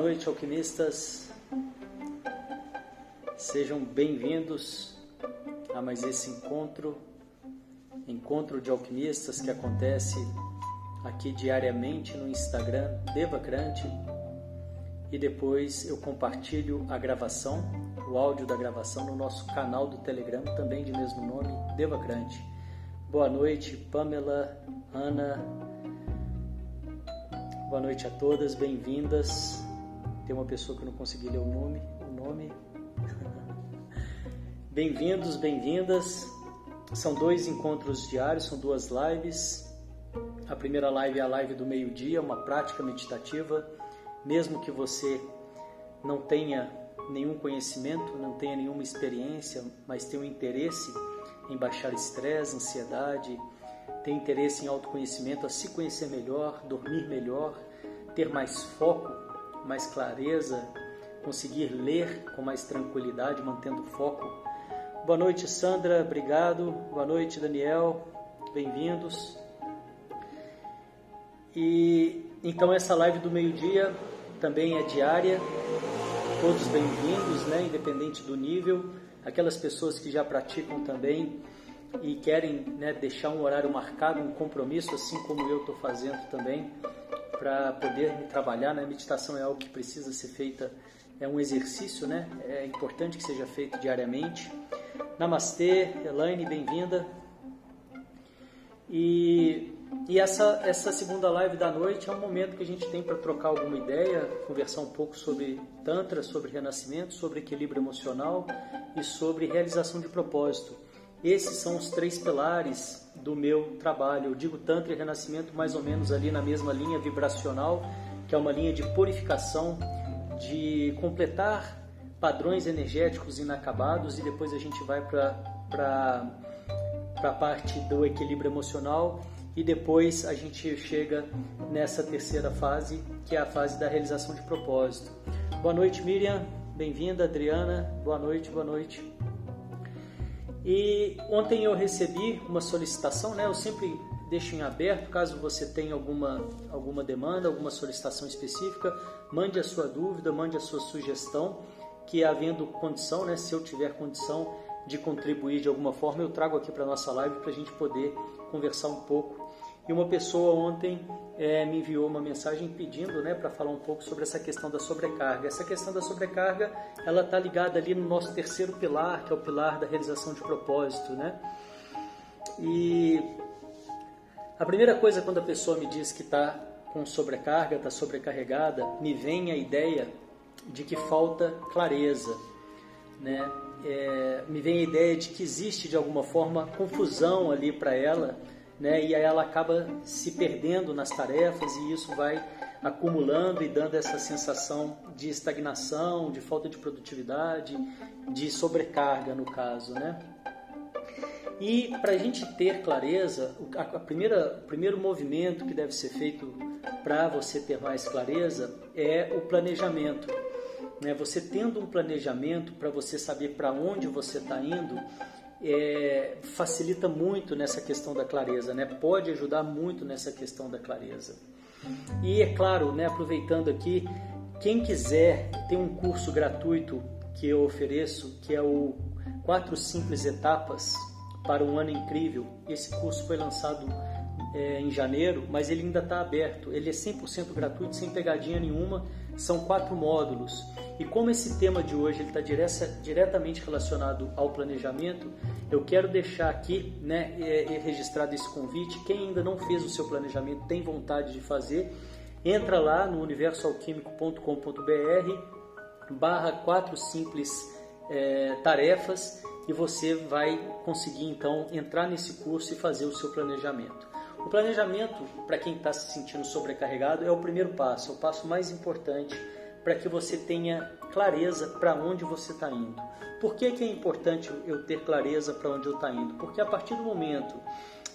Noite, alquimistas. Sejam bem-vindos a mais esse encontro, encontro de alquimistas que acontece aqui diariamente no Instagram Devacrante e depois eu compartilho a gravação, o áudio da gravação no nosso canal do Telegram, também de mesmo nome, Devacrante. Boa noite, Pamela, Ana. Boa noite a todas, bem-vindas. Tem uma pessoa que eu não consegui ler o nome. O nome. bem-vindos, bem-vindas. São dois encontros diários, são duas lives. A primeira live é a live do meio-dia, uma prática meditativa. Mesmo que você não tenha nenhum conhecimento, não tenha nenhuma experiência, mas tenha um interesse em baixar estresse, ansiedade, ter interesse em autoconhecimento, a se conhecer melhor, dormir melhor, ter mais foco, mais clareza, conseguir ler com mais tranquilidade, mantendo foco. Boa noite, Sandra, obrigado. Boa noite, Daniel, bem-vindos. E então essa live do meio-dia também é diária, todos bem-vindos, né, independente do nível aquelas pessoas que já praticam também e querem né, deixar um horário marcado, um compromisso, assim como eu estou fazendo também, para poder trabalhar. Né? Meditação é algo que precisa ser feita, é um exercício, né? é importante que seja feito diariamente. Namastê, Elaine, bem-vinda. E, e essa, essa segunda live da noite é um momento que a gente tem para trocar alguma ideia, conversar um pouco sobre Tantra, sobre renascimento, sobre equilíbrio emocional e sobre realização de propósito. Esses são os três pilares do meu trabalho. Eu digo Tantra e Renascimento mais ou menos ali na mesma linha vibracional, que é uma linha de purificação, de completar padrões energéticos inacabados e depois a gente vai para a parte do equilíbrio emocional e depois a gente chega nessa terceira fase, que é a fase da realização de propósito. Boa noite, Miriam. Bem-vinda, Adriana. Boa noite, boa noite. E ontem eu recebi uma solicitação, né? Eu sempre deixo em aberto, caso você tenha alguma, alguma demanda, alguma solicitação específica, mande a sua dúvida, mande a sua sugestão, que havendo condição, né? Se eu tiver condição de contribuir de alguma forma, eu trago aqui para nossa live para a gente poder conversar um pouco. E uma pessoa ontem é, me enviou uma mensagem pedindo né, para falar um pouco sobre essa questão da sobrecarga. Essa questão da sobrecarga ela está ligada ali no nosso terceiro pilar, que é o pilar da realização de propósito. Né? E a primeira coisa quando a pessoa me diz que está com sobrecarga, está sobrecarregada, me vem a ideia de que falta clareza. Né? É, me vem a ideia de que existe de alguma forma confusão ali para ela né? E aí ela acaba se perdendo nas tarefas e isso vai acumulando e dando essa sensação de estagnação, de falta de produtividade, de sobrecarga no caso, né? E para a gente ter clareza, a primeira, o primeiro movimento que deve ser feito para você ter mais clareza é o planejamento. Né? Você tendo um planejamento para você saber para onde você está indo, é, facilita muito nessa questão da clareza, né? pode ajudar muito nessa questão da clareza. E é claro, né, aproveitando aqui, quem quiser, tem um curso gratuito que eu ofereço, que é o Quatro Simples Etapas para um Ano Incrível. Esse curso foi lançado é, em janeiro, mas ele ainda está aberto. Ele é 100% gratuito, sem pegadinha nenhuma. São quatro módulos. E como esse tema de hoje está diretamente relacionado ao planejamento, eu quero deixar aqui né, registrado esse convite. Quem ainda não fez o seu planejamento, tem vontade de fazer, entra lá no universoalquímico.com.br barra quatro simples é, tarefas e você vai conseguir então entrar nesse curso e fazer o seu planejamento. O planejamento, para quem está se sentindo sobrecarregado, é o primeiro passo, é o passo mais importante para que você tenha clareza para onde você está indo. Por que, que é importante eu ter clareza para onde eu estou indo? Porque a partir do momento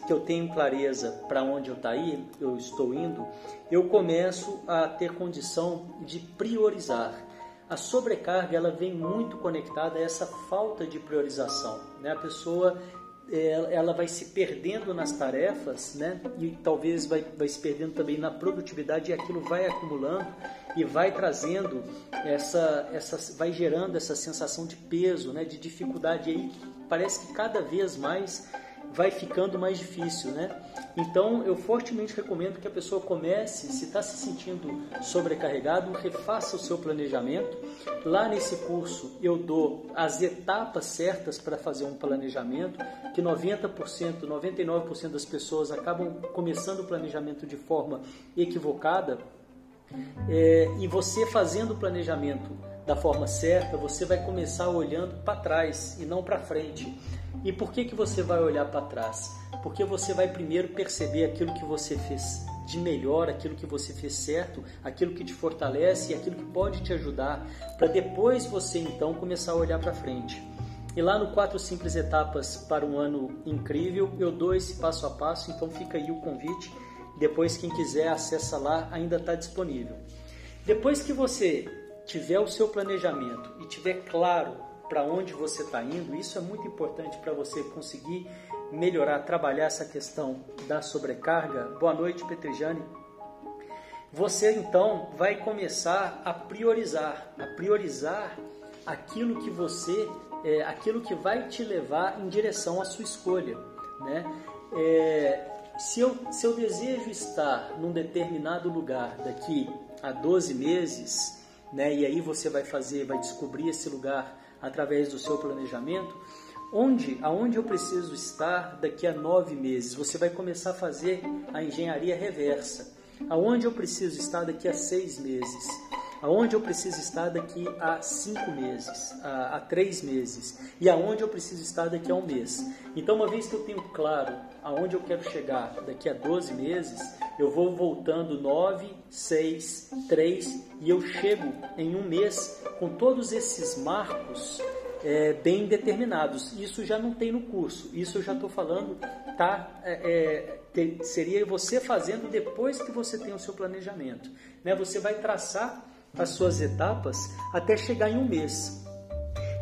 que eu tenho clareza para onde eu, tá eu estou indo, eu começo a ter condição de priorizar. A sobrecarga ela vem muito conectada a essa falta de priorização. Né? A pessoa ela vai se perdendo nas tarefas, né? E talvez vai, vai se perdendo também na produtividade e aquilo vai acumulando e vai trazendo essa, essa vai gerando essa sensação de peso, né, de dificuldade e aí parece que cada vez mais vai ficando mais difícil, né? Então eu fortemente recomendo que a pessoa comece, se está se sentindo sobrecarregado, refaça o seu planejamento. Lá nesse curso eu dou as etapas certas para fazer um planejamento, que 90%, 99% das pessoas acabam começando o planejamento de forma equivocada. É, e você fazendo o planejamento da forma certa, você vai começar olhando para trás e não para frente. E por que, que você vai olhar para trás? Porque você vai primeiro perceber aquilo que você fez de melhor, aquilo que você fez certo, aquilo que te fortalece e aquilo que pode te ajudar, para depois você então começar a olhar para frente. E lá no Quatro Simples Etapas para um Ano Incrível, eu dou esse passo a passo, então fica aí o convite. Depois, quem quiser, acessa lá, ainda está disponível. Depois que você tiver o seu planejamento e tiver claro para onde você está indo, isso é muito importante para você conseguir melhorar, trabalhar essa questão da sobrecarga. Boa noite, Petrejane. Você então vai começar a priorizar, a priorizar aquilo que você, é, aquilo que vai te levar em direção à sua escolha, né? É, se eu, se eu desejo estar num determinado lugar daqui a 12 meses, né, e aí você vai fazer, vai descobrir esse lugar através do seu planejamento, onde, aonde eu preciso estar daqui a nove meses, você vai começar a fazer a engenharia reversa. Aonde eu preciso estar daqui a seis meses, aonde eu preciso estar daqui a cinco meses, a, a, três meses, e aonde eu preciso estar daqui a um mês. Então, uma vez que eu tenho claro aonde eu quero chegar daqui a 12 meses, eu vou voltando 9, 6, 3 e eu chego em um mês com todos esses marcos é, bem determinados. Isso já não tem no curso, isso eu já estou falando, tá? É, é, seria você fazendo depois que você tem o seu planejamento. Né? Você vai traçar as suas etapas até chegar em um mês.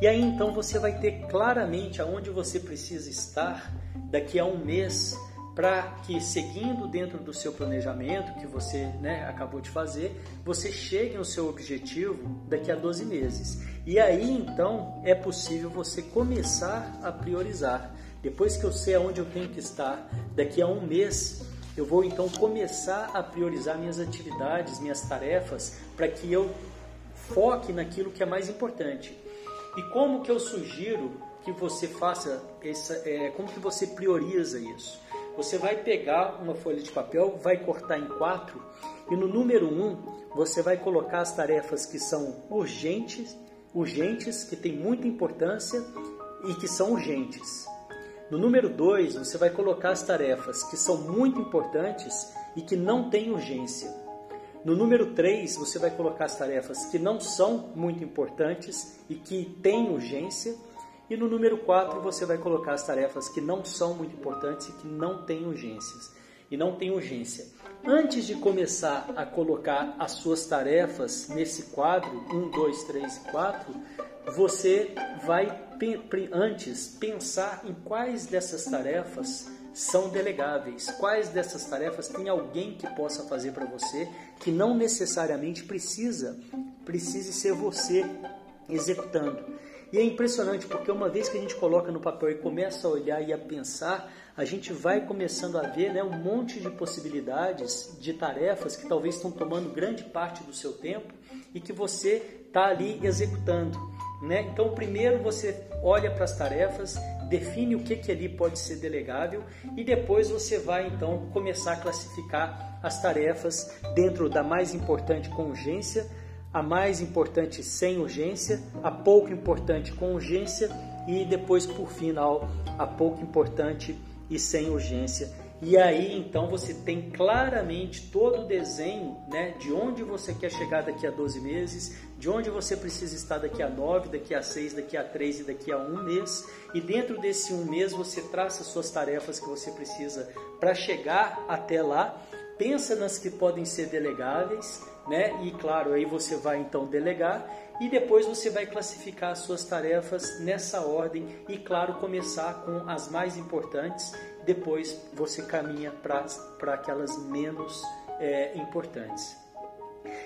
E aí então você vai ter claramente aonde você precisa estar daqui a um mês para que, seguindo dentro do seu planejamento que você né, acabou de fazer, você chegue no seu objetivo daqui a 12 meses. E aí então é possível você começar a priorizar. Depois que eu sei aonde eu tenho que estar, daqui a um mês, eu vou então começar a priorizar minhas atividades, minhas tarefas, para que eu foque naquilo que é mais importante. E como que eu sugiro que você faça essa, é, como que você prioriza isso? Você vai pegar uma folha de papel, vai cortar em quatro e no número um você vai colocar as tarefas que são urgentes, urgentes, que têm muita importância e que são urgentes. No número dois você vai colocar as tarefas que são muito importantes e que não têm urgência. No número 3, você vai colocar as tarefas que não são muito importantes e que têm urgência. E no número 4 você vai colocar as tarefas que não são muito importantes e que não têm urgências. E não tem urgência. Antes de começar a colocar as suas tarefas nesse quadro, 1, 2, 3 e 4, você vai antes pensar em quais dessas tarefas são delegáveis, quais dessas tarefas tem alguém que possa fazer para você, que não necessariamente precisa, precise ser você executando. E é impressionante porque uma vez que a gente coloca no papel e começa a olhar e a pensar, a gente vai começando a ver né, um monte de possibilidades de tarefas que talvez estão tomando grande parte do seu tempo e que você está ali executando. Né? Então, primeiro você olha para as tarefas, define o que, que ali pode ser delegável e depois você vai então começar a classificar as tarefas dentro da mais importante com urgência a mais importante sem urgência, a pouco importante com urgência e depois, por final, a pouco importante e sem urgência. E aí então você tem claramente todo o desenho né, de onde você quer chegar daqui a 12 meses, de onde você precisa estar daqui a 9, daqui a 6, daqui a 3 e daqui a um mês. E dentro desse um mês você traça suas tarefas que você precisa para chegar até lá. Pensa nas que podem ser delegáveis né? E claro, aí você vai então delegar e depois você vai classificar as suas tarefas nessa ordem e claro, começar com as mais importantes, depois você caminha para aquelas menos é, importantes.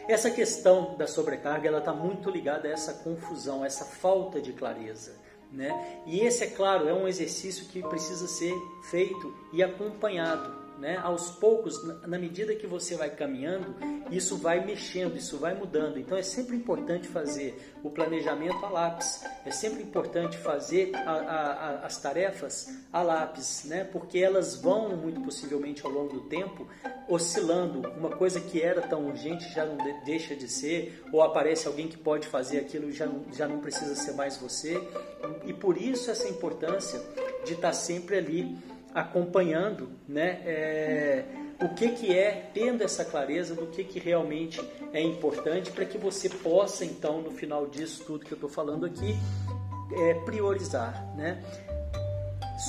Essa questão da sobrecarga ela está muito ligada a essa confusão, a essa falta de clareza. Né? E esse, é claro, é um exercício que precisa ser feito e acompanhado né? Aos poucos, na medida que você vai caminhando, isso vai mexendo, isso vai mudando. Então é sempre importante fazer o planejamento a lápis, é sempre importante fazer a, a, a, as tarefas a lápis, né? Porque elas vão muito possivelmente ao longo do tempo oscilando. Uma coisa que era tão urgente já não deixa de ser, ou aparece alguém que pode fazer aquilo já já não precisa ser mais você. E por isso essa importância de estar sempre ali acompanhando né, é, o que, que é, tendo essa clareza do que, que realmente é importante para que você possa, então, no final disso tudo que eu estou falando aqui, é, priorizar. Né?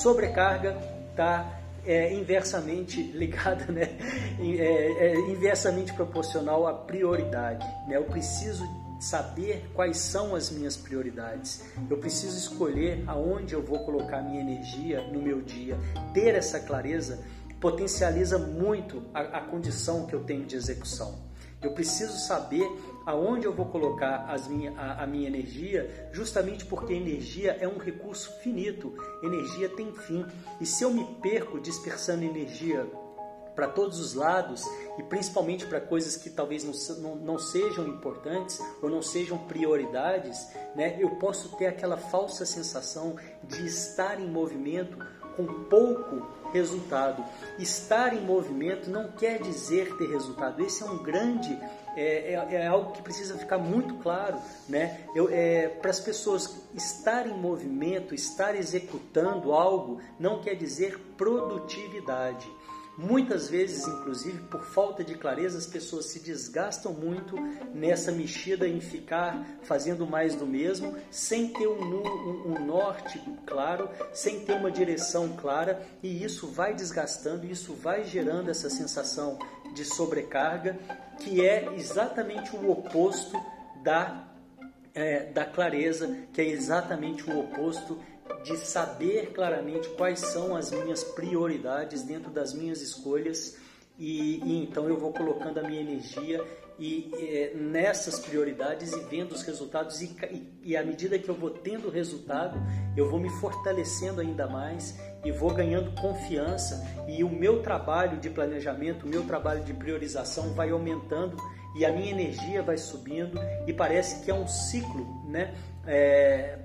Sobrecarga está é, inversamente ligada, né? É, é, inversamente proporcional à prioridade. Né? Eu preciso saber quais são as minhas prioridades. Eu preciso escolher aonde eu vou colocar minha energia no meu dia. Ter essa clareza potencializa muito a, a condição que eu tenho de execução. Eu preciso saber aonde eu vou colocar minha, a, a, minha energia, justamente porque energia é um recurso finito, energia tem fim. E se eu me perco dispersando energia para todos os lados e principalmente para coisas que talvez não, não, não, sejam importantes ou não sejam prioridades, né, eu posso ter aquela falsa sensação de estar em movimento com pouco resultado. Estar em movimento não quer dizer ter resultado. Esse é um grande é, é, é, algo que precisa ficar muito claro, né? É, para as pessoas estar em movimento, estar executando algo, não quer dizer produtividade. Muitas vezes, inclusive, por falta de clareza, as pessoas se desgastam muito nessa mexida em ficar fazendo mais do mesmo, sem ter um, um, um norte claro, sem ter uma direção clara, e isso vai desgastando, isso vai gerando essa sensação de sobrecarga, que é exatamente o oposto da, é, da clareza, que é exatamente o oposto de saber claramente quais são as minhas prioridades dentro das minhas escolhas e, e então eu vou colocando a minha energia e é, nessas prioridades e vendo os resultados e, e, e à medida que eu vou tendo resultado eu vou me fortalecendo ainda mais e vou ganhando confiança e o meu trabalho de planejamento, o meu trabalho de priorização vai aumentando e a minha energia vai subindo e parece que é um ciclo, né? É,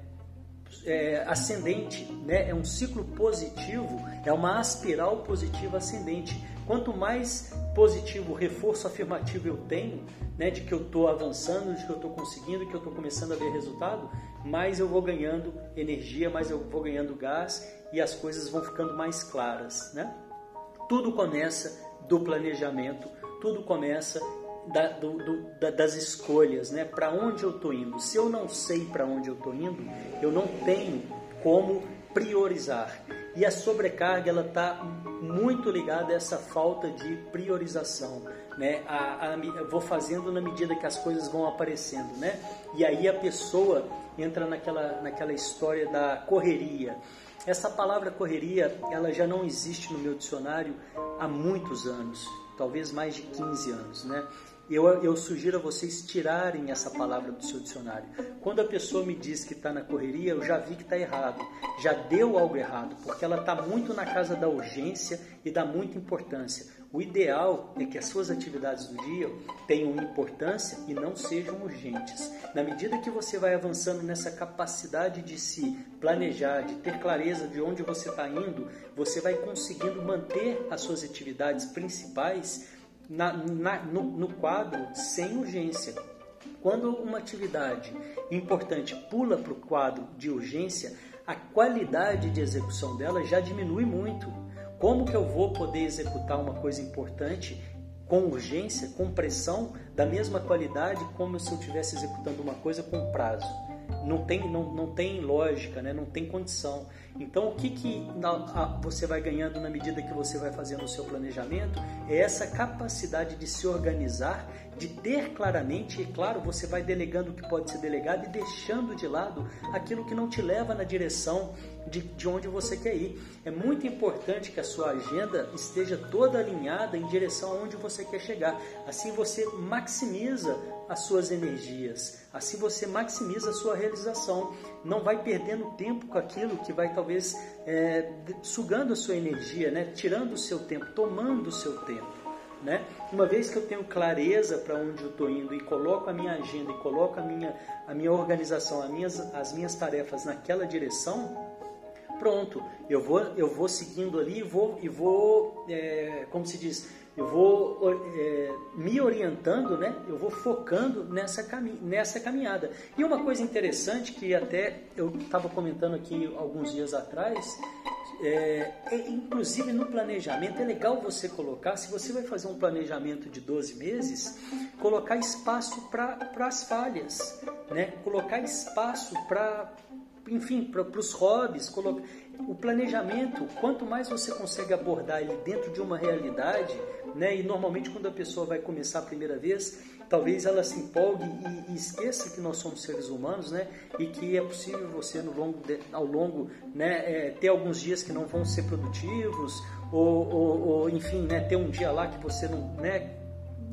é, ascendente, né? é um ciclo positivo, é uma aspiral positiva ascendente. Quanto mais positivo, reforço afirmativo eu tenho, né, de que eu estou avançando, de que eu estou conseguindo, que eu estou começando a ver resultado, mais eu vou ganhando energia, mais eu vou ganhando gás e as coisas vão ficando mais claras. Né? Tudo começa do planejamento, tudo começa da, do, do, da, das escolhas, né? Para onde eu estou indo? Se eu não sei para onde eu estou indo, eu não tenho como priorizar. E a sobrecarga ela está muito ligada a essa falta de priorização, né? A, a, vou fazendo na medida que as coisas vão aparecendo, né? E aí a pessoa entra naquela, naquela história da correria. Essa palavra correria, ela já não existe no meu dicionário há muitos anos, talvez mais de 15 anos, né? Eu, eu sugiro a vocês tirarem essa palavra do seu dicionário. Quando a pessoa me diz que está na correria, eu já vi que está errado, já deu algo errado, porque ela está muito na casa da urgência e dá muita importância. O ideal é que as suas atividades do dia tenham importância e não sejam urgentes. Na medida que você vai avançando nessa capacidade de se planejar, de ter clareza de onde você está indo, você vai conseguindo manter as suas atividades principais na, na, no, no quadro sem urgência. Quando uma atividade importante pula para o quadro de urgência, a qualidade de execução dela já diminui muito. Como que eu vou poder executar uma coisa importante com urgência, com pressão, da mesma qualidade como se eu estivesse executando uma coisa com prazo? Não tem, não, não tem lógica, né? não tem condição. Então, o que, que você vai ganhando na medida que você vai fazendo o seu planejamento é essa capacidade de se organizar de ter claramente, e claro, você vai delegando o que pode ser delegado e deixando de lado aquilo que não te leva na direção de, de onde você quer ir. É muito importante que a sua agenda esteja toda alinhada em direção aonde você quer chegar. Assim você maximiza as suas energias, assim você maximiza a sua realização. Não vai perdendo tempo com aquilo que vai talvez é, sugando a sua energia, né? tirando o seu tempo, tomando o seu tempo. Né? Uma vez que eu tenho clareza para onde eu estou indo e coloco a minha agenda e coloco a minha, a minha organização, as minhas, as minhas tarefas naquela direção, pronto, eu vou, eu vou seguindo ali e vou, e vou é, como se diz, eu vou é, me orientando, né? eu vou focando nessa, cami nessa caminhada. E uma coisa interessante que até eu estava comentando aqui alguns dias atrás, é, é, inclusive no planejamento, é legal você colocar, se você vai fazer um planejamento de 12 meses, colocar espaço para as falhas, né? colocar espaço para enfim, para os hobbies, colocar o planejamento, quanto mais você consegue abordar ele dentro de uma realidade, né? E normalmente quando a pessoa vai começar a primeira vez, talvez ela se empolgue e, e esqueça que nós somos seres humanos, né? E que é possível você no longo de, ao longo, né, é, ter alguns dias que não vão ser produtivos ou, ou, ou, enfim, né, ter um dia lá que você não, né,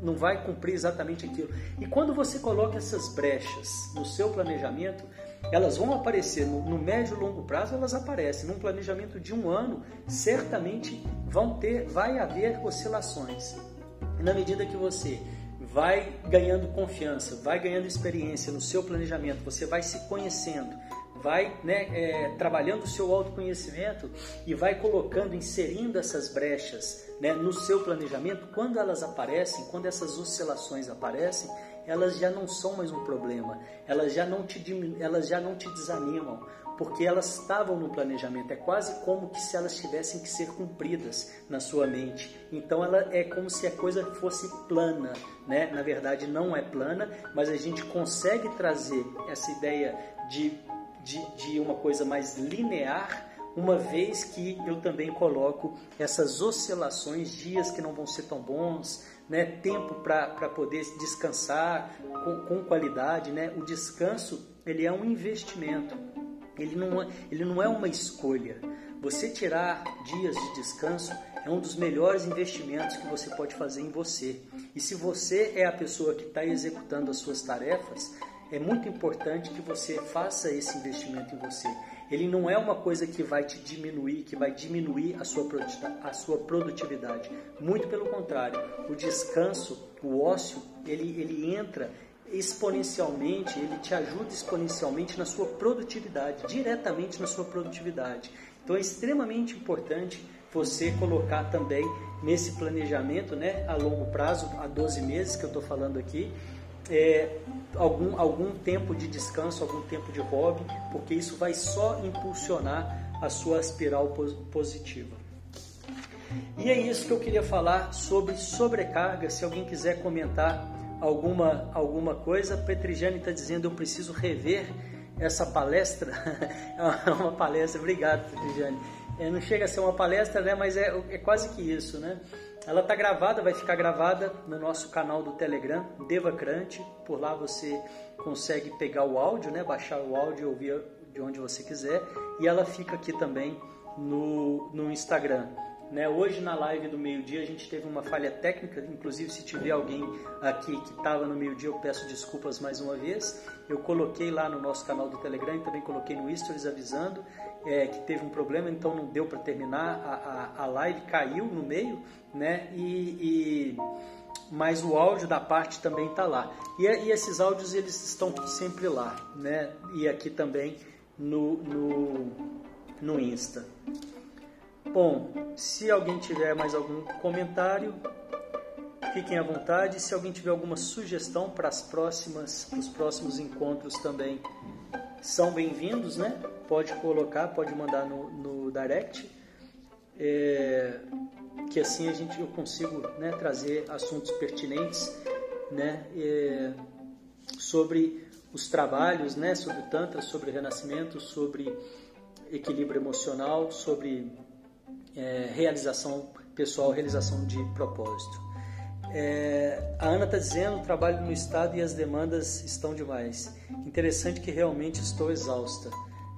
não vai cumprir exatamente aquilo. E quando você coloca essas brechas no seu planejamento, elas vão aparecer no, no médio e longo prazo, elas aparecem. Num planejamento de um ano, certamente vão ter, vai haver oscilações. E na medida que você vai ganhando confiança, vai ganhando experiência no seu planejamento, você vai se conhecendo, vai né, é, trabalhando o seu autoconhecimento e vai colocando, inserindo essas brechas né, no seu planejamento, quando elas aparecem, quando essas oscilações aparecem, elas já não são mais um problema, elas já não te, elas já não te desanimam, porque elas estavam no planejamento. É quase como que se elas tivessem que ser cumpridas na sua mente. Então ela é como se a coisa fosse plana, né? Na verdade não é plana, mas a gente consegue trazer essa ideia de, de, de uma coisa mais linear uma vez que eu também coloco essas oscilações, dias que não vão ser tão bons, né, tempo para poder descansar com, com, qualidade. Né? O descanso ele é um investimento, ele não, é, ele não é uma escolha. Você tirar dias de descanso é um dos melhores investimentos que você pode fazer em você. E se você é a pessoa que está executando as suas tarefas, é muito importante que você faça esse investimento em você ele não é uma coisa que vai te diminuir, que vai diminuir a sua, a sua produtividade. Muito pelo contrário, o descanso, o ócio, ele, ele entra exponencialmente, ele te ajuda exponencialmente na sua produtividade, diretamente na sua produtividade. Então é extremamente importante você colocar também nesse planejamento, né, a longo prazo, a 12 meses que eu estou falando aqui, é, algum, algum tempo de descanso, algum tempo de hobby, porque isso vai só impulsionar a sua espiral positiva. E é isso que eu queria falar sobre sobrecarga. Se alguém quiser comentar alguma, alguma coisa, Petrigiane está dizendo eu preciso rever essa palestra. é uma palestra, obrigado Petrigiane. É, não chega a ser uma palestra, né, mas é, é quase que isso, né? Ela está gravada, vai ficar gravada no nosso canal do Telegram, Devacrante. Por lá você consegue pegar o áudio, né? baixar o áudio e ouvir de onde você quiser. E ela fica aqui também no, no Instagram. Né? Hoje na live do meio-dia a gente teve uma falha técnica, inclusive se tiver alguém aqui que estava no meio-dia eu peço desculpas mais uma vez. Eu coloquei lá no nosso canal do Telegram e também coloquei no Stories avisando é, que teve um problema, então não deu para terminar, a, a, a, live caiu no meio, né? E, e, mas o áudio da parte também está lá. E, e, esses áudios eles estão sempre lá, né? E aqui também no, no, no Insta. Bom, se alguém tiver mais algum comentário, fiquem à vontade. Se alguém tiver alguma sugestão para as próximas, os próximos encontros também, são bem-vindos, né? Pode colocar, pode mandar no, no direct, é, que assim a gente eu consigo né, trazer assuntos pertinentes, né? É, sobre os trabalhos, né? Sobre o tantra, sobre renascimento, sobre equilíbrio emocional, sobre é, realização pessoal, realização de propósito. É, a Ana está dizendo, trabalho no estado e as demandas estão demais. Interessante que realmente estou exausta.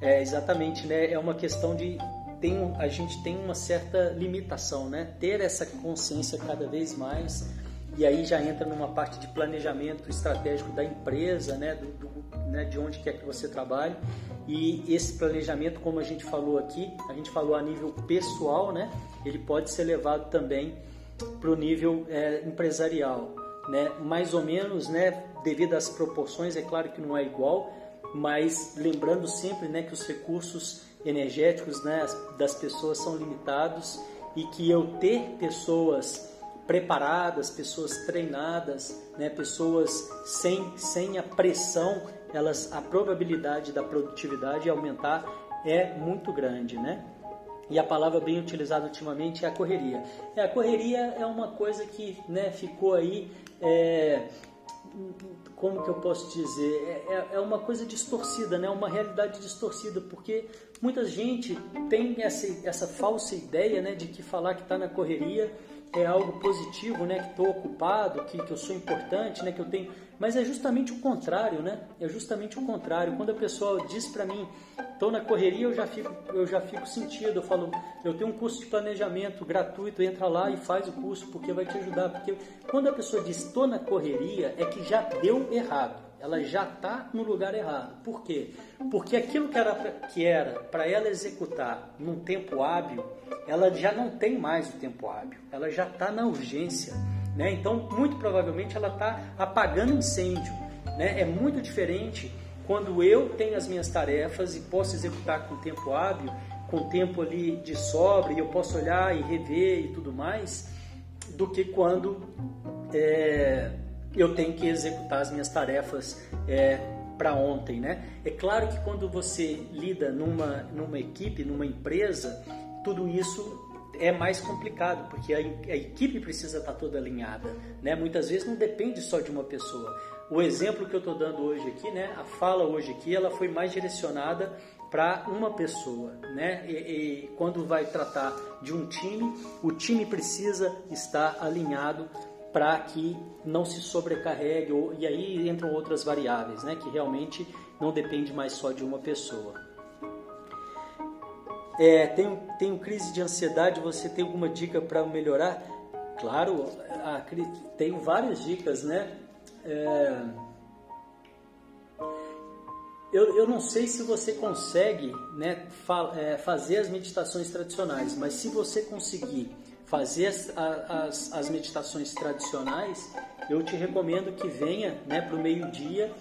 É, exatamente, né? É uma questão de tem, a gente tem uma certa limitação, né? Ter essa consciência cada vez mais e aí já entra numa parte de planejamento estratégico da empresa, né? Do, do, né? De onde quer que você trabalhe e esse planejamento, como a gente falou aqui, a gente falou a nível pessoal, né? Ele pode ser levado também para o nível é, empresarial, né? Mais ou menos, né? Devido às proporções, é claro que não é igual, mas lembrando sempre, né, que os recursos energéticos, né, das pessoas são limitados e que eu ter pessoas preparadas, pessoas treinadas, né, pessoas sem, sem a pressão, elas a probabilidade da produtividade aumentar é muito grande, né? E a palavra bem utilizada ultimamente é a correria. É, a correria é uma coisa que né, ficou aí, é, como que eu posso dizer? É, é, é uma coisa distorcida, né? uma realidade distorcida, porque muita gente tem essa, essa falsa ideia né, de que falar que está na correria é algo positivo, né? Que estou ocupado, que, que eu sou importante, né? Que eu tenho. Mas é justamente o contrário, né? É justamente o contrário. Quando a pessoa diz para mim, estou na correria, eu já fico, eu já fico sentido. Eu falo, eu tenho um curso de planejamento gratuito, entra lá e faz o curso porque vai te ajudar. Porque quando a pessoa diz estou na correria, é que já deu errado ela já está no lugar errado. Por quê? Porque aquilo que era para ela executar num tempo hábil, ela já não tem mais o tempo hábil. Ela já está na urgência, né? Então, muito provavelmente ela está apagando incêndio, né? É muito diferente quando eu tenho as minhas tarefas e posso executar com tempo hábil, com tempo ali de sobra e eu posso olhar e rever e tudo mais, do que quando é, eu tenho que executar as minhas tarefas é, para ontem, né? É claro que quando você lida numa, numa equipe, numa empresa, tudo isso é mais complicado, porque a, a equipe precisa estar toda alinhada, né? Muitas vezes não depende só de uma pessoa. O exemplo que eu estou dando hoje aqui, né? A fala hoje aqui, ela foi mais direcionada para uma pessoa, né? E, e, quando vai tratar de um time, o time precisa estar alinhado para que não se sobrecarregue, e aí entram outras variáveis, né, que realmente não depende mais só de uma pessoa. É, tenho, tenho crise de ansiedade, você tem alguma dica para melhorar? Claro, a, tenho várias dicas, né? É, eu, eu não sei se você consegue né, fa, é, fazer as meditações tradicionais, mas se você conseguir fazer as, as, as meditações tradicionais, eu te recomendo que venha né, para o meio-dia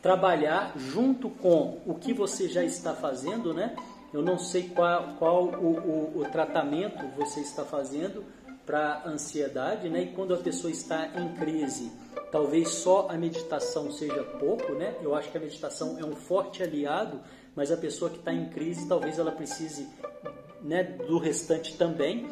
trabalhar junto com o que você já está fazendo, né? Eu não sei qual, qual o, o, o tratamento você está fazendo para ansiedade, né? E quando a pessoa está em crise, talvez só a meditação seja pouco, né? Eu acho que a meditação é um forte aliado, mas a pessoa que está em crise, talvez ela precise né, do restante também.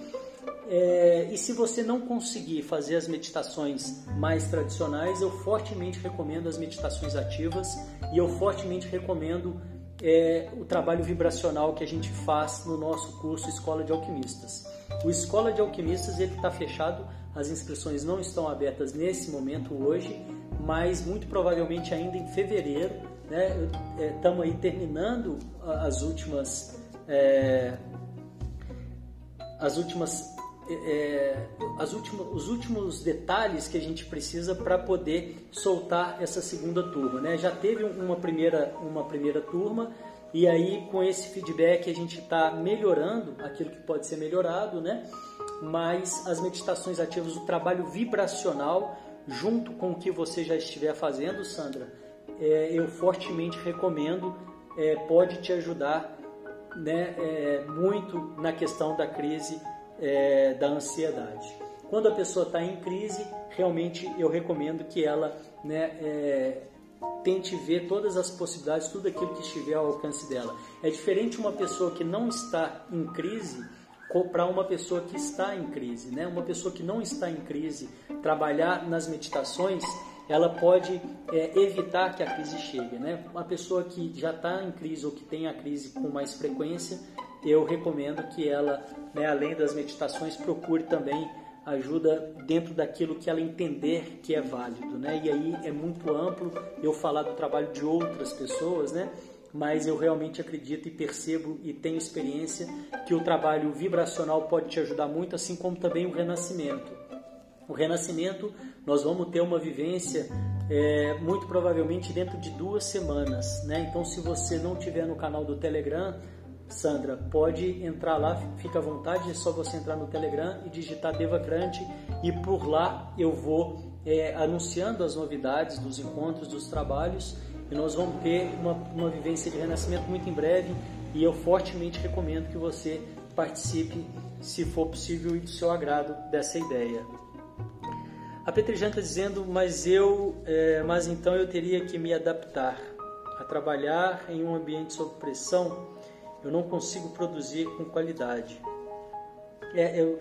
É, e se você não conseguir fazer as meditações mais tradicionais, eu fortemente recomendo as meditações ativas e eu fortemente recomendo é, o trabalho vibracional que a gente faz no nosso curso Escola de Alquimistas. O Escola de Alquimistas ele está fechado, as inscrições não estão abertas nesse momento hoje, mas muito provavelmente ainda em fevereiro, né? Estamos é, aí terminando as últimas é, as últimas é, é, as últimas, os últimos detalhes que a gente precisa para poder soltar essa segunda turma. Né? Já teve uma primeira, uma primeira turma e aí com esse feedback a gente está melhorando aquilo que pode ser melhorado, né? mas as meditações ativas, o trabalho vibracional, junto com o que você já estiver fazendo, Sandra, é, eu fortemente recomendo, é, pode te ajudar né, é, muito na questão da crise é, da ansiedade. Quando a pessoa está em crise, realmente eu recomendo que ela né, é, tente ver todas as possibilidades, tudo aquilo que estiver ao alcance dela. É diferente uma pessoa que não está em crise para uma pessoa que está em crise. Né? Uma pessoa que não está em crise, trabalhar nas meditações, ela pode é, evitar que a crise chegue. Né? Uma pessoa que já está em crise ou que tem a crise com mais frequência, eu recomendo que ela, né, além das meditações, procure também ajuda dentro daquilo que ela entender que é válido, né? E aí é muito amplo eu falar do trabalho de outras pessoas, né? Mas eu realmente acredito e percebo e tenho experiência que o trabalho vibracional pode te ajudar muito, assim como também o renascimento. O renascimento, nós vamos ter uma vivência é, muito provavelmente dentro de duas semanas, né? Então, se você não tiver no canal do Telegram, Sandra, pode entrar lá, fica à vontade, é só você entrar no Telegram e digitar Devacrante e por lá eu vou é, anunciando as novidades dos encontros, dos trabalhos e nós vamos ter uma, uma vivência de renascimento muito em breve e eu fortemente recomendo que você participe, se for possível e do seu agrado, dessa ideia. A Petrejane está dizendo, mas eu, é, mas então eu teria que me adaptar a trabalhar em um ambiente sob pressão eu não consigo produzir com qualidade. É, eu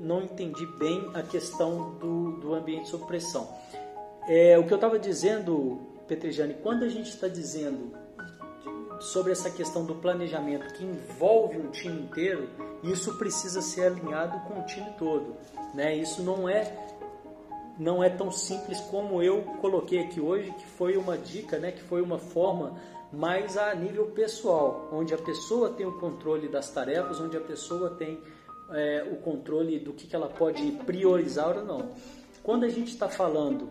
não entendi bem a questão do, do ambiente sob pressão. É, o que eu estava dizendo, Petrejane, quando a gente está dizendo sobre essa questão do planejamento que envolve um time inteiro, isso precisa ser alinhado com o time todo. Né? Isso não é não é tão simples como eu coloquei aqui hoje, que foi uma dica, né? que foi uma forma mas a nível pessoal, onde a pessoa tem o controle das tarefas, onde a pessoa tem é, o controle do que, que ela pode priorizar ou não. Quando a gente está falando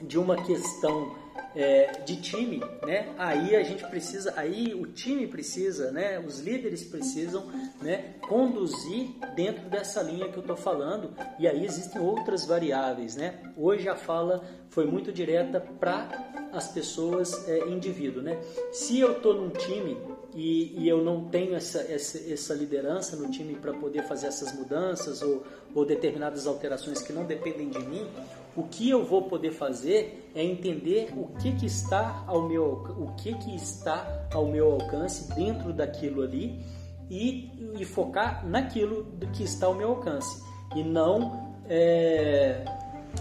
de uma questão é, de time, né? Aí a gente precisa, aí o time precisa, né? Os líderes precisam, né? Conduzir dentro dessa linha que eu estou falando. E aí existem outras variáveis, né? Hoje a fala foi muito direta para as pessoas é, indivíduo, né? Se eu estou num time e, e, eu não tenho essa, essa, essa liderança no time para poder fazer essas mudanças ou, ou determinadas alterações que não dependem de mim, o que eu vou poder fazer é entender o que, que está ao meu o que, que está ao meu alcance dentro daquilo ali e, e focar naquilo que está ao meu alcance. E não é,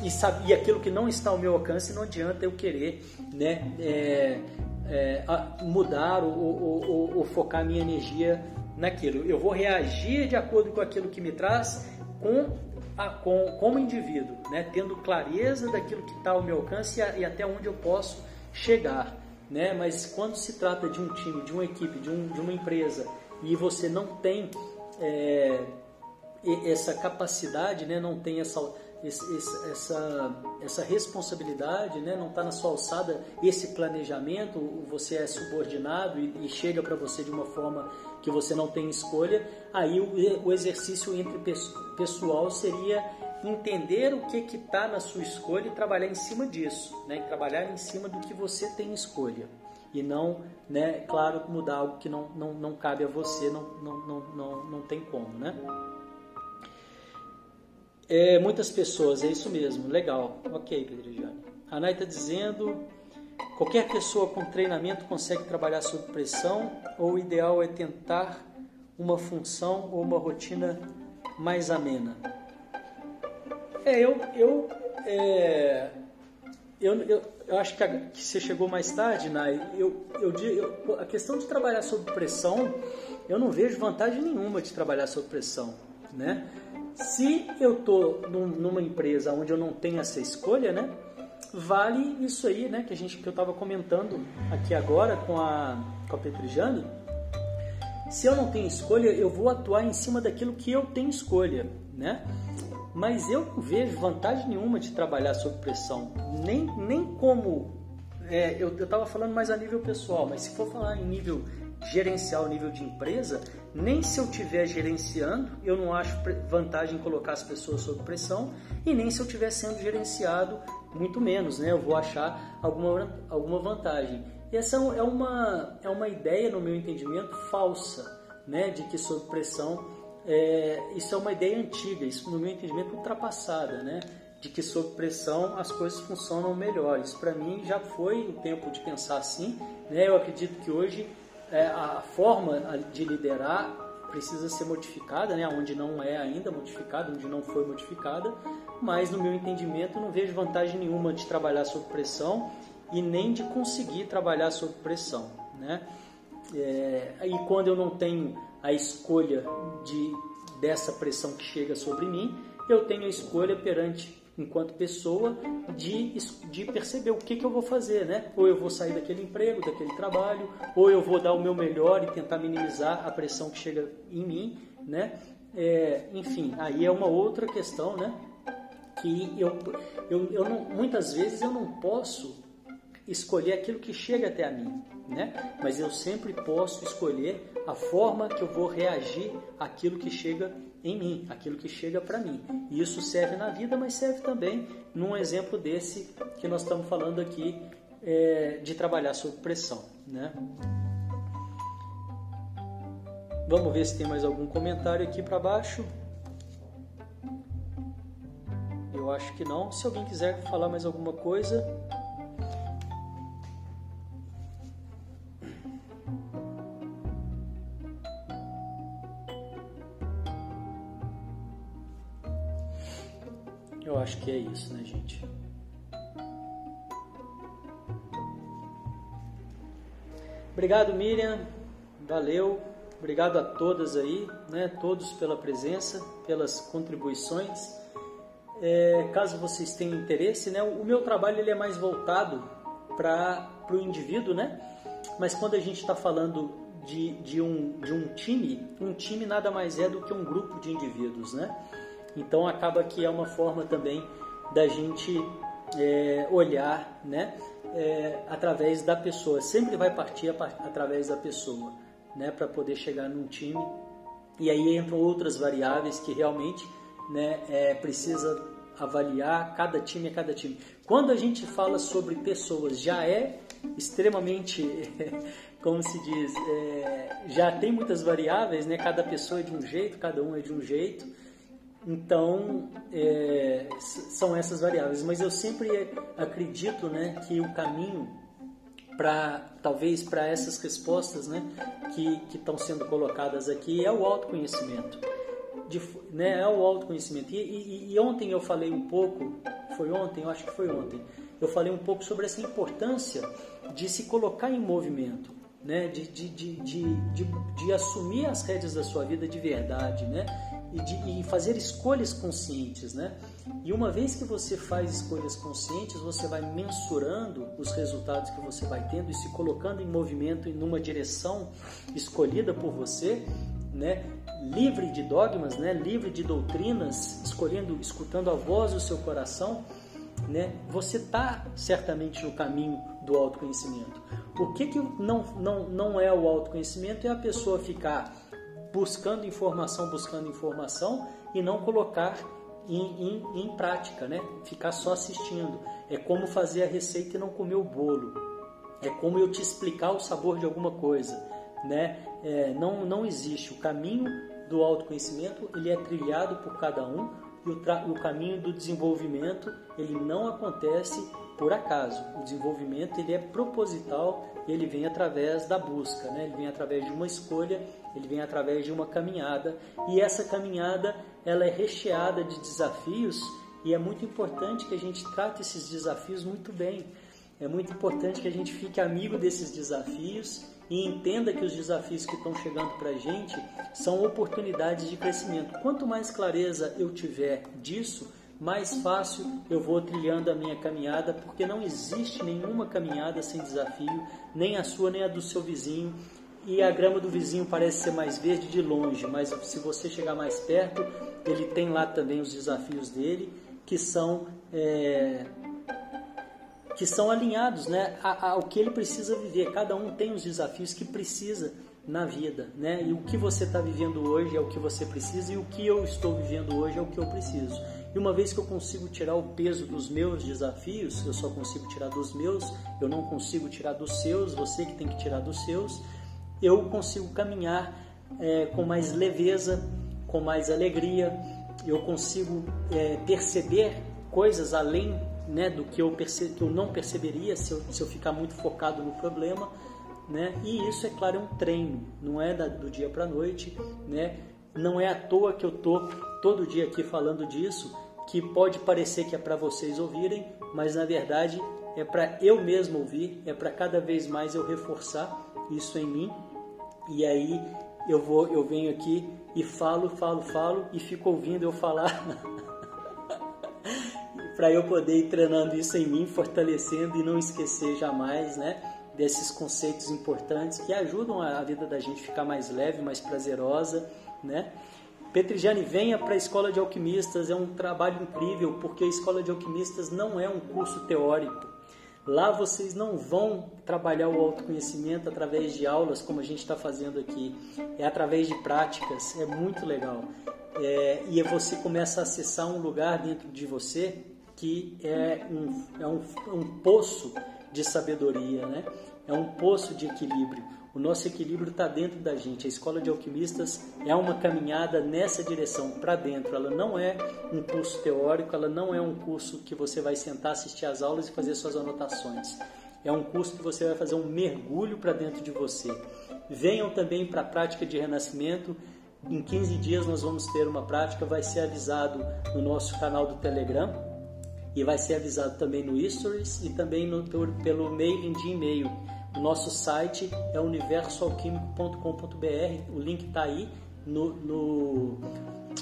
e, sabe, e aquilo que não está ao meu alcance não adianta eu querer né, é, é, mudar ou, ou, ou, ou focar minha energia naquilo. Eu vou reagir de acordo com aquilo que me traz com, a, com como indivíduo, né, tendo clareza daquilo que está ao meu alcance e, e até onde eu posso chegar. Né? Mas quando se trata de um time, de uma equipe, de, um, de uma empresa e você não tem é, essa capacidade, né? não tem essa esse, essa, essa responsabilidade, né? não está na sua alçada esse planejamento, você é subordinado e, e chega para você de uma forma que você não tem escolha, aí o, o exercício entre pessoal seria entender o que está na sua escolha e trabalhar em cima disso, né? E trabalhar em cima do que você tem escolha e não, né, claro, mudar algo que não, não, não cabe a você, não, não, não, não, não tem como, né? É, muitas pessoas, é isso mesmo, legal. Ok, Pedro A Nai está dizendo: qualquer pessoa com treinamento consegue trabalhar sob pressão, ou o ideal é tentar uma função ou uma rotina mais amena. É, eu, eu, é, eu, eu, eu, acho que, a, que, você chegou mais tarde, Nai. Eu, eu, eu, a questão de trabalhar sob pressão, eu não vejo vantagem nenhuma de trabalhar sob pressão, né? Se eu estou numa empresa onde eu não tenho essa escolha, né? Vale isso aí, né? Que a gente que eu estava comentando aqui agora com a com a Petrijane. Se eu não tenho escolha, eu vou atuar em cima daquilo que eu tenho escolha, né? Mas eu não vejo vantagem nenhuma de trabalhar sob pressão, nem, nem como é, eu estava falando mais a nível pessoal, mas se for falar em nível gerenciar o nível de empresa, nem se eu estiver gerenciando, eu não acho vantagem colocar as pessoas sob pressão, e nem se eu estiver sendo gerenciado, muito menos, né? Eu vou achar alguma, alguma vantagem. E essa é uma, é uma ideia, no meu entendimento, falsa, né? De que sob pressão, é, isso é uma ideia antiga, isso no meu entendimento ultrapassada, né? De que sob pressão as coisas funcionam melhor. Isso para mim já foi o tempo de pensar assim, né? Eu acredito que hoje é, a forma de liderar precisa ser modificada, né? onde não é ainda modificada, onde não foi modificada, mas no meu entendimento não vejo vantagem nenhuma de trabalhar sob pressão e nem de conseguir trabalhar sob pressão. Né? É, e quando eu não tenho a escolha de, dessa pressão que chega sobre mim, eu tenho a escolha perante enquanto pessoa de, de perceber o que, que eu vou fazer, né? Ou eu vou sair daquele emprego, daquele trabalho, ou eu vou dar o meu melhor e tentar minimizar a pressão que chega em mim, né? É, enfim, aí é uma outra questão, né? Que eu, eu, eu não, muitas vezes eu não posso escolher aquilo que chega até a mim, né? Mas eu sempre posso escolher a forma que eu vou reagir àquilo que chega em mim, aquilo que chega para mim. E isso serve na vida, mas serve também num exemplo desse que nós estamos falando aqui é, de trabalhar sob pressão, né? Vamos ver se tem mais algum comentário aqui para baixo. Eu acho que não. Se alguém quiser falar mais alguma coisa, acho que é isso, né, gente? Obrigado, Miriam. Valeu. Obrigado a todas aí, né? Todos pela presença, pelas contribuições. É, caso vocês tenham interesse, né? O meu trabalho ele é mais voltado para o indivíduo, né? Mas quando a gente está falando de, de, um, de um time, um time nada mais é do que um grupo de indivíduos, né? Então acaba que é uma forma também da gente é, olhar, né, é, através da pessoa. Sempre vai partir através da pessoa, né, para poder chegar num time. E aí entram outras variáveis que realmente, né, é, precisa avaliar cada time a cada time. Quando a gente fala sobre pessoas, já é extremamente, como se diz, é, já tem muitas variáveis, né? Cada pessoa é de um jeito, cada um é de um jeito. Então, é, são essas variáveis. Mas eu sempre acredito né, que o caminho para, talvez, para essas respostas né, que estão sendo colocadas aqui é o autoconhecimento. De, né, é o autoconhecimento. E, e, e ontem eu falei um pouco, foi ontem, eu acho que foi ontem, eu falei um pouco sobre essa importância de se colocar em movimento. Né, de, de, de, de, de, de assumir as rédeas da sua vida de verdade, né? E, de, e fazer escolhas conscientes, né? E uma vez que você faz escolhas conscientes, você vai mensurando os resultados que você vai tendo e se colocando em movimento em uma direção escolhida por você, né? Livre de dogmas, né? Livre de doutrinas, escolhendo, escutando a voz do seu coração, né? Você está certamente no caminho do autoconhecimento. O que, que não, não, não é o autoconhecimento? É a pessoa ficar buscando informação, buscando informação e não colocar em, em, em, prática, né? Ficar só assistindo. É como fazer a receita e não comer o bolo. É como eu te explicar o sabor de alguma coisa, né? É, não, não existe. O caminho do autoconhecimento ele é trilhado por cada um e o, o caminho do desenvolvimento ele não acontece por acaso. O desenvolvimento ele é proposital, ele vem através da busca, né? ele vem através de uma escolha, ele vem através de uma caminhada e essa caminhada ela é recheada de desafios e é muito importante que a gente trate esses desafios muito bem. É muito importante que a gente fique amigo desses desafios e entenda que os desafios que estão chegando para a gente são oportunidades de crescimento. Quanto mais clareza eu tiver disso, mais fácil eu vou trilhando a minha caminhada, porque não existe nenhuma caminhada sem desafio, nem a sua nem a do seu vizinho. E a grama do vizinho parece ser mais verde de longe, mas se você chegar mais perto, ele tem lá também os desafios dele, que são é, que são alinhados né, ao que ele precisa viver. Cada um tem os desafios que precisa na vida, né? E o que você está vivendo hoje é o que você precisa e o que eu estou vivendo hoje é o que eu preciso. E uma vez que eu consigo tirar o peso dos meus desafios, eu só consigo tirar dos meus, eu não consigo tirar dos seus, você que tem que tirar dos seus, eu consigo caminhar é, com mais leveza, com mais alegria, eu consigo é, perceber coisas além né, do que eu, perce que eu não perceberia se eu, se eu ficar muito focado no problema. Né? E isso, é claro, é um treino, não é da, do dia para a noite, né? Não é à toa que eu tô todo dia aqui falando disso, que pode parecer que é para vocês ouvirem, mas na verdade é para eu mesmo ouvir, é para cada vez mais eu reforçar isso em mim. E aí eu vou, eu venho aqui e falo, falo, falo e fico ouvindo eu falar para eu poder ir treinando isso em mim, fortalecendo e não esquecer jamais, né? Desses conceitos importantes que ajudam a vida da gente ficar mais leve, mais prazerosa, né? Petrigiane, venha para a Escola de Alquimistas, é um trabalho incrível, porque a Escola de Alquimistas não é um curso teórico. Lá vocês não vão trabalhar o autoconhecimento através de aulas, como a gente está fazendo aqui. É através de práticas, é muito legal. É, e você começa a acessar um lugar dentro de você que é um, é um, um poço de sabedoria, né? é um poço de equilíbrio. O nosso equilíbrio está dentro da gente. A escola de alquimistas é uma caminhada nessa direção, para dentro. Ela não é um curso teórico, ela não é um curso que você vai sentar, assistir às aulas e fazer suas anotações. É um curso que você vai fazer um mergulho para dentro de você. Venham também para a prática de renascimento. Em 15 dias nós vamos ter uma prática, vai ser avisado no nosso canal do Telegram e vai ser avisado também no Stories e também no, pelo mailing de e-mail nosso site é universoalquímico.com.br, o link está aí no, no,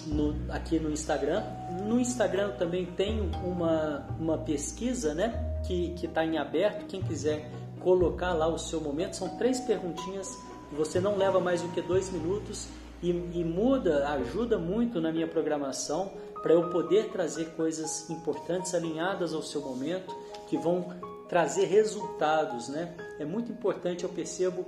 no, aqui no Instagram. No Instagram também tem uma, uma pesquisa né, que está em aberto, quem quiser colocar lá o seu momento, são três perguntinhas, você não leva mais do que dois minutos e, e muda, ajuda muito na minha programação para eu poder trazer coisas importantes alinhadas ao seu momento que vão trazer resultados, né? É muito importante, eu percebo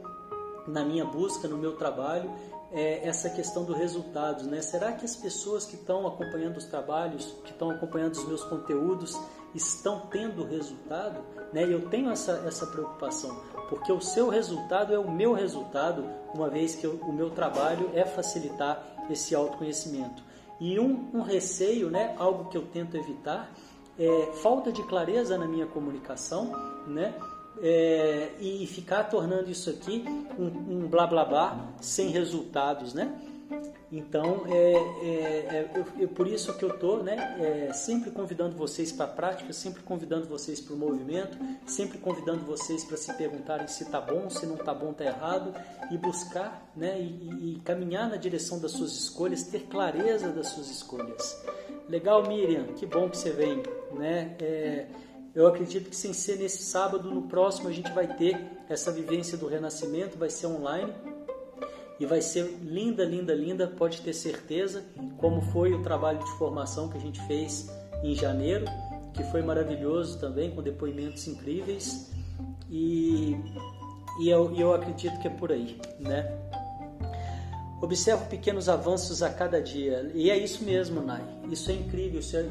na minha busca, no meu trabalho, é essa questão do resultados, né? Será que as pessoas que estão acompanhando os trabalhos, que estão acompanhando os meus conteúdos, estão tendo resultado? Né? Eu tenho essa, essa preocupação, porque o seu resultado é o meu resultado, uma vez que eu, o meu trabalho é facilitar esse autoconhecimento. E um, um receio, né? algo que eu tento evitar, é, falta de clareza na minha comunicação, né? É, e ficar tornando isso aqui um, um blá blá blá sem resultados, né? Então é, é, é, por isso que eu estou né, é, sempre convidando vocês para a prática, sempre convidando vocês para o movimento, sempre convidando vocês para se perguntarem se está bom, se não está bom, está errado, e buscar né, e, e caminhar na direção das suas escolhas, ter clareza das suas escolhas. Legal, Miriam, que bom que você vem. Né? É, eu acredito que sem ser nesse sábado, no próximo a gente vai ter essa vivência do renascimento, vai ser online e vai ser linda, linda, linda, pode ter certeza, como foi o trabalho de formação que a gente fez em janeiro, que foi maravilhoso também, com depoimentos incríveis. E, e eu, eu acredito que é por aí, né? Observo pequenos avanços a cada dia. E é isso mesmo, Nai. Isso é incrível. Isso é,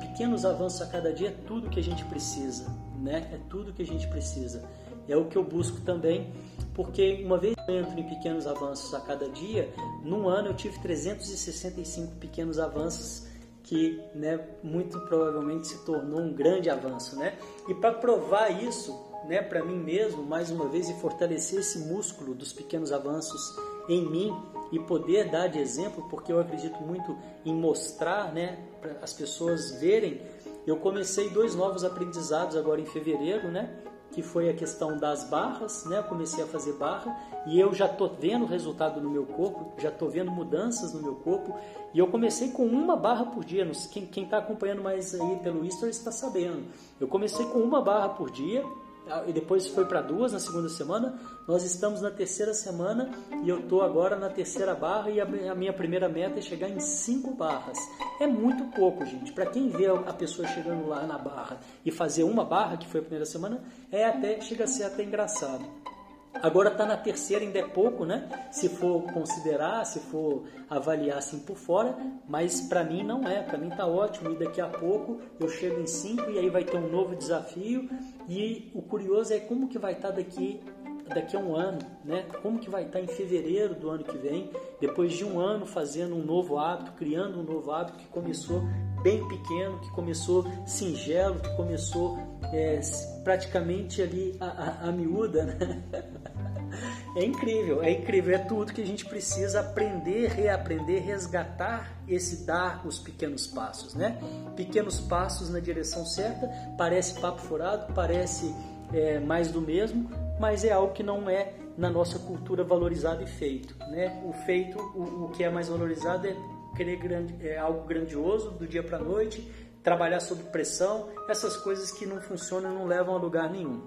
pequenos avanços a cada dia é tudo que a gente precisa, né? É tudo que a gente precisa. É o que eu busco também, porque uma vez que eu entro em pequenos avanços a cada dia, num ano eu tive 365 pequenos avanços que, né, muito provavelmente se tornou um grande avanço, né? E para provar isso, né, para mim mesmo, mais uma vez e fortalecer esse músculo dos pequenos avanços em mim, e poder dar de exemplo, porque eu acredito muito em mostrar, né, para as pessoas verem. Eu comecei dois novos aprendizados agora em fevereiro, né, que foi a questão das barras, né? Eu comecei a fazer barra e eu já tô vendo resultado no meu corpo, já tô vendo mudanças no meu corpo e eu comecei com uma barra por dia. Quem está acompanhando mais aí pelo History está sabendo. Eu comecei com uma barra por dia e depois foi para duas na segunda semana. Nós estamos na terceira semana e eu estou agora na terceira barra e a minha primeira meta é chegar em cinco barras. É muito pouco, gente. Para quem vê a pessoa chegando lá na barra e fazer uma barra, que foi a primeira semana, é até chega a ser até engraçado. Agora está na terceira, ainda é pouco, né? Se for considerar, se for avaliar assim por fora, mas para mim não é. Para mim está ótimo. E daqui a pouco eu chego em cinco e aí vai ter um novo desafio. E o curioso é como que vai estar tá daqui daqui a um ano, né? Como que vai estar tá em fevereiro do ano que vem, depois de um ano fazendo um novo hábito, criando um novo hábito que começou bem pequeno, que começou singelo, que começou é, praticamente ali a, a, a miúda, né? É incrível, é incrível, é tudo que a gente precisa aprender, reaprender, resgatar esse dar os pequenos passos, né? Pequenos passos na direção certa, parece papo furado, parece é, mais do mesmo, mas é algo que não é na nossa cultura valorizado e feito, né? O feito, o, o que é mais valorizado é grande, é algo grandioso do dia para noite, trabalhar sob pressão, essas coisas que não funcionam não levam a lugar nenhum.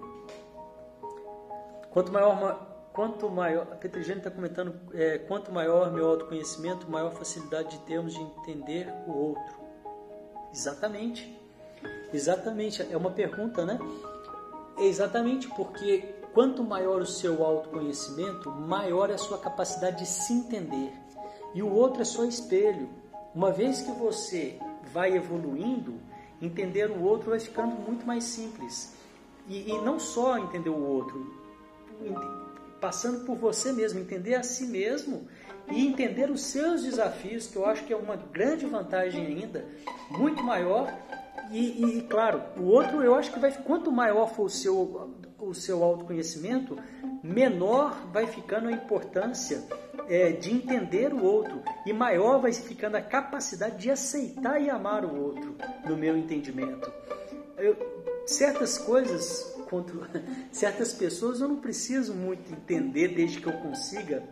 Quanto maior, quanto maior, a Petrigene está comentando, é, quanto maior meu autoconhecimento, maior facilidade de termos de entender o outro. Exatamente. Exatamente, é uma pergunta, né? É exatamente porque quanto maior o seu autoconhecimento, maior é a sua capacidade de se entender. E o outro é só espelho. Uma vez que você vai evoluindo, entender o outro vai ficando muito mais simples. E, e não só entender o outro, passando por você mesmo, entender a si mesmo e entender os seus desafios, que eu acho que é uma grande vantagem ainda, muito maior. E, e claro, o outro eu acho que vai quanto maior for o seu o seu autoconhecimento, menor vai ficando a importância é, de entender o outro e maior vai ficando a capacidade de aceitar e amar o outro, no meu entendimento. Eu, certas coisas, contra, certas pessoas eu não preciso muito entender desde que eu consiga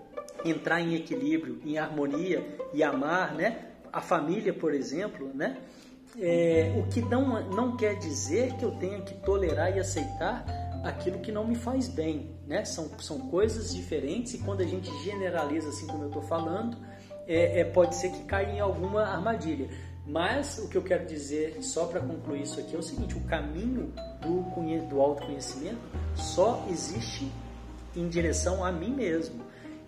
entrar em equilíbrio, em harmonia e amar, né? A família, por exemplo, né? É, o que não, não quer dizer que eu tenha que tolerar e aceitar aquilo que não me faz bem, né? São, são coisas diferentes e quando a gente generaliza assim como eu estou falando, é, é, pode ser que caia em alguma armadilha. Mas o que eu quero dizer, só para concluir isso aqui, é o seguinte: o caminho do, do autoconhecimento só existe em direção a mim mesmo.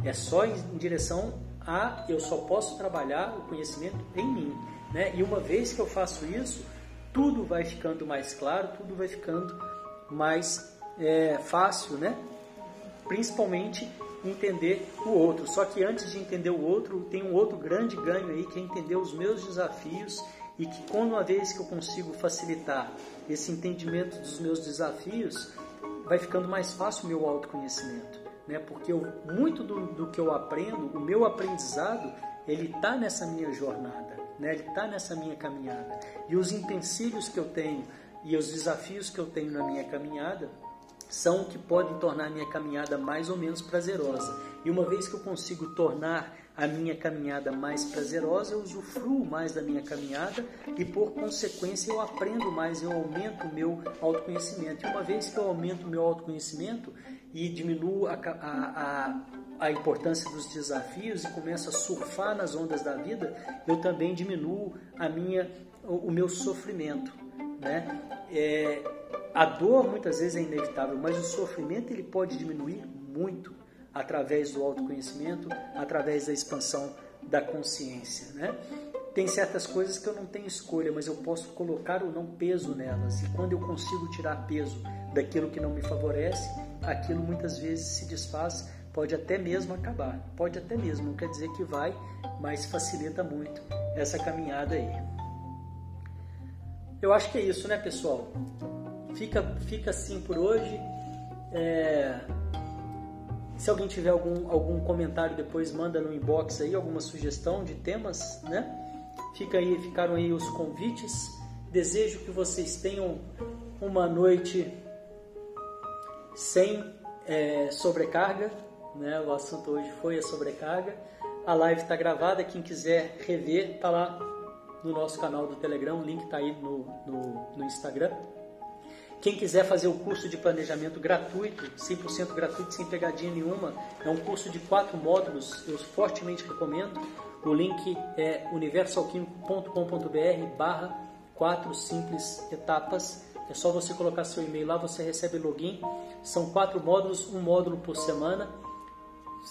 É só em direção a eu só posso trabalhar o conhecimento em mim. Né? E uma vez que eu faço isso, tudo vai ficando mais claro, tudo vai ficando mais é, fácil, né? Principalmente entender o outro. Só que antes de entender o outro, tem um outro grande ganho aí que é entender os meus desafios e que quando uma vez que eu consigo facilitar esse entendimento dos meus desafios, vai ficando mais fácil o meu autoconhecimento, né? Porque eu, muito do, do que eu aprendo, o meu aprendizado, ele está nessa minha jornada, né? Ele está nessa minha caminhada e os empecilhos que eu tenho e os desafios que eu tenho na minha caminhada são o que podem tornar a minha caminhada mais ou menos prazerosa. E uma vez que eu consigo tornar a minha caminhada mais prazerosa, eu usufruo mais da minha caminhada e, por consequência, eu aprendo mais, eu aumento o meu autoconhecimento. E uma vez que eu aumento o meu autoconhecimento e diminuo a, a, a, a importância dos desafios e começo a surfar nas ondas da vida, eu também diminuo a minha, o, o meu sofrimento. Né? É, a dor muitas vezes é inevitável, mas o sofrimento ele pode diminuir muito através do autoconhecimento, através da expansão da consciência, né? Tem certas coisas que eu não tenho escolha, mas eu posso colocar ou não peso nelas. E quando eu consigo tirar peso daquilo que não me favorece, aquilo muitas vezes se desfaz, pode até mesmo acabar. Pode até mesmo, não quer dizer que vai, mas facilita muito essa caminhada aí. Eu acho que é isso, né, pessoal? Fica, fica assim por hoje. É... Se alguém tiver algum, algum comentário depois, manda no inbox aí alguma sugestão de temas, né? Fica aí, ficaram aí os convites. Desejo que vocês tenham uma noite sem é, sobrecarga, né? O assunto hoje foi a sobrecarga. A live está gravada, quem quiser rever, está lá no nosso canal do Telegram, o link está aí no, no, no Instagram. Quem quiser fazer o curso de planejamento gratuito, 100% gratuito, sem pegadinha nenhuma, é um curso de quatro módulos, eu fortemente recomendo. O link é universalquímico.com.br barra quatro simples etapas. É só você colocar seu e-mail lá, você recebe login. São quatro módulos, um módulo por semana,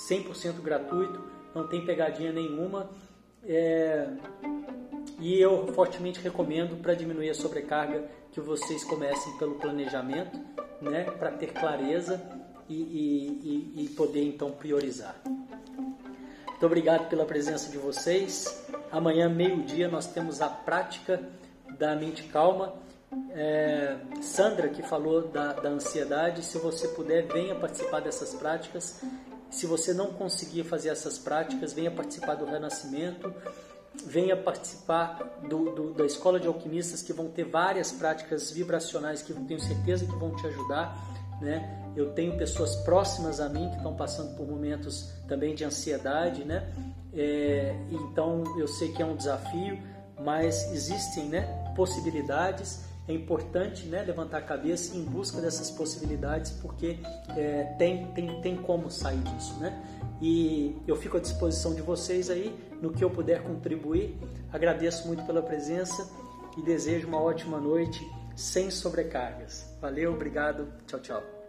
100% gratuito, não tem pegadinha nenhuma. É... E eu fortemente recomendo para diminuir a sobrecarga que vocês comecem pelo planejamento, né, para ter clareza e, e, e, poder então priorizar. Muito obrigado pela presença de vocês. Amanhã, meio-dia, nós temos a prática da mente calma. É, Sandra, que falou da, da ansiedade, se você puder, venha participar dessas práticas. Se você não conseguir fazer essas práticas, venha participar do renascimento venha participar do, do, da escola de alquimistas que vão ter várias práticas vibracionais que eu tenho certeza que vão te ajudar. Né? Eu tenho pessoas próximas a mim que estão passando por momentos também de ansiedade, né? É, então eu sei que é um desafio, mas existem né, possibilidades. É importante né, levantar a cabeça em busca dessas possibilidades, porque é, tem, tem, tem como sair disso. Né? E eu fico à disposição de vocês aí no que eu puder contribuir. Agradeço muito pela presença e desejo uma ótima noite sem sobrecargas. Valeu, obrigado, tchau, tchau.